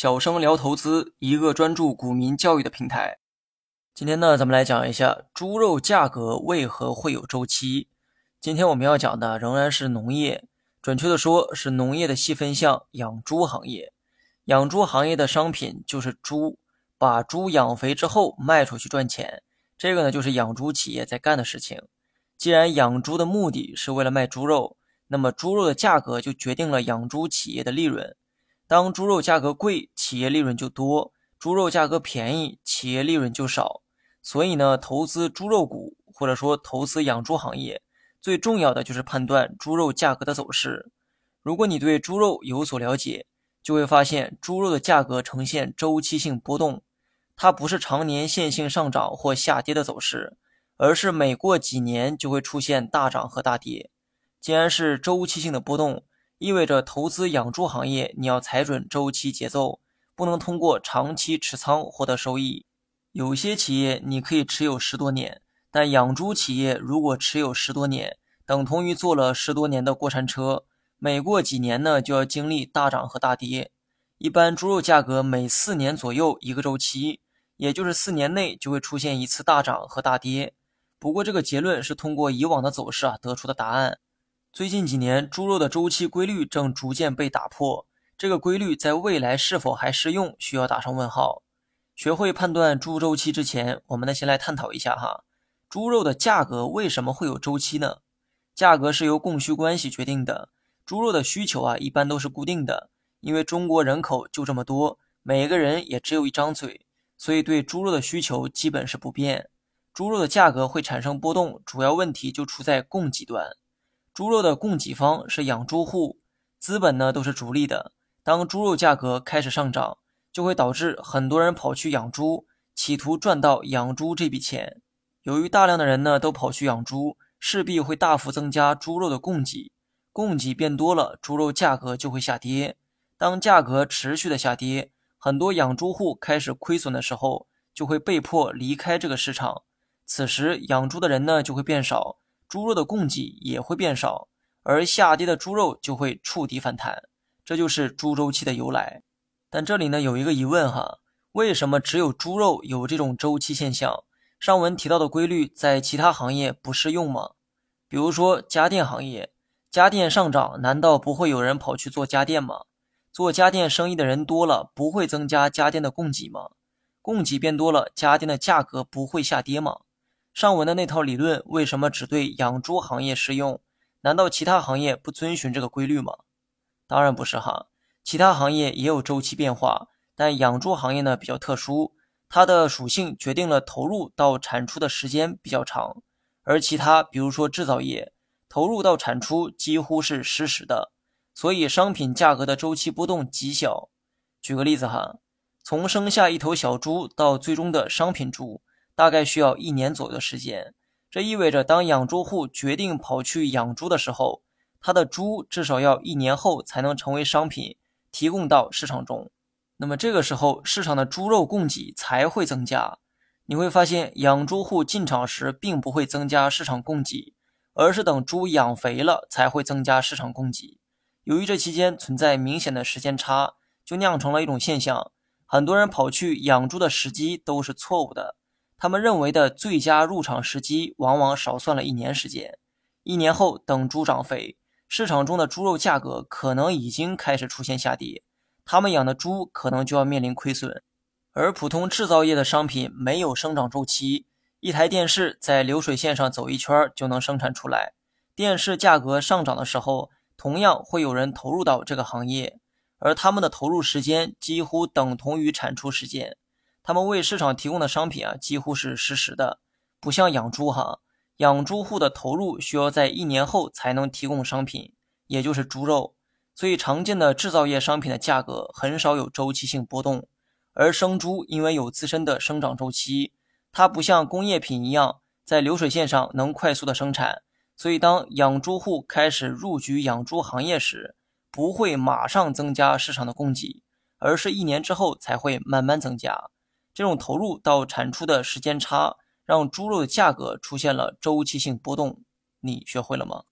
小生聊投资，一个专注股民教育的平台。今天呢，咱们来讲一下猪肉价格为何会有周期。今天我们要讲的仍然是农业，准确的说是农业的细分项养猪行业。养猪行业的商品就是猪，把猪养肥之后卖出去赚钱，这个呢就是养猪企业在干的事情。既然养猪的目的是为了卖猪肉，那么猪肉的价格就决定了养猪企业的利润。当猪肉价格贵，企业利润就多；猪肉价格便宜，企业利润就少。所以呢，投资猪肉股或者说投资养猪行业，最重要的就是判断猪肉价格的走势。如果你对猪肉有所了解，就会发现猪肉的价格呈现周期性波动，它不是常年线性上涨或下跌的走势。而是每过几年就会出现大涨和大跌。既然是周期性的波动，意味着投资养猪行业你要踩准周期节奏，不能通过长期持仓获得收益。有些企业你可以持有十多年，但养猪企业如果持有十多年，等同于坐了十多年的过山车，每过几年呢就要经历大涨和大跌。一般猪肉价格每四年左右一个周期，也就是四年内就会出现一次大涨和大跌。不过，这个结论是通过以往的走势啊得出的答案。最近几年，猪肉的周期规律正逐渐被打破。这个规律在未来是否还适用，需要打上问号。学会判断猪周期之前，我们呢先来探讨一下哈，猪肉的价格为什么会有周期呢？价格是由供需关系决定的。猪肉的需求啊一般都是固定的，因为中国人口就这么多，每个人也只有一张嘴，所以对猪肉的需求基本是不变。猪肉的价格会产生波动，主要问题就出在供给端。猪肉的供给方是养猪户，资本呢都是逐利的。当猪肉价格开始上涨，就会导致很多人跑去养猪，企图赚到养猪这笔钱。由于大量的人呢都跑去养猪，势必会大幅增加猪肉的供给。供给变多了，猪肉价格就会下跌。当价格持续的下跌，很多养猪户开始亏损的时候，就会被迫离开这个市场。此时养猪的人呢就会变少，猪肉的供给也会变少，而下跌的猪肉就会触底反弹，这就是猪周期的由来。但这里呢有一个疑问哈，为什么只有猪肉有这种周期现象？上文提到的规律在其他行业不适用吗？比如说家电行业，家电上涨，难道不会有人跑去做家电吗？做家电生意的人多了，不会增加家电的供给吗？供给变多了，家电的价格不会下跌吗？上文的那套理论为什么只对养猪行业适用？难道其他行业不遵循这个规律吗？当然不是哈，其他行业也有周期变化，但养猪行业呢比较特殊，它的属性决定了投入到产出的时间比较长，而其他比如说制造业，投入到产出几乎是实时的，所以商品价格的周期波动极小。举个例子哈，从生下一头小猪到最终的商品猪。大概需要一年左右的时间，这意味着当养猪户决定跑去养猪的时候，他的猪至少要一年后才能成为商品提供到市场中。那么这个时候市场的猪肉供给才会增加。你会发现，养猪户进场时并不会增加市场供给，而是等猪养肥了才会增加市场供给。由于这期间存在明显的时间差，就酿成了一种现象：很多人跑去养猪的时机都是错误的。他们认为的最佳入场时机，往往少算了一年时间。一年后，等猪长肥，市场中的猪肉价格可能已经开始出现下跌，他们养的猪可能就要面临亏损。而普通制造业的商品没有生长周期，一台电视在流水线上走一圈就能生产出来。电视价格上涨的时候，同样会有人投入到这个行业，而他们的投入时间几乎等同于产出时间。他们为市场提供的商品啊，几乎是实时的，不像养猪哈，养猪户的投入需要在一年后才能提供商品，也就是猪肉。所以常见的制造业商品的价格很少有周期性波动，而生猪因为有自身的生长周期，它不像工业品一样在流水线上能快速的生产，所以当养猪户开始入局养猪行业时，不会马上增加市场的供给，而是一年之后才会慢慢增加。这种投入到产出的时间差让猪肉的价格出现了周期性波动你学会了吗？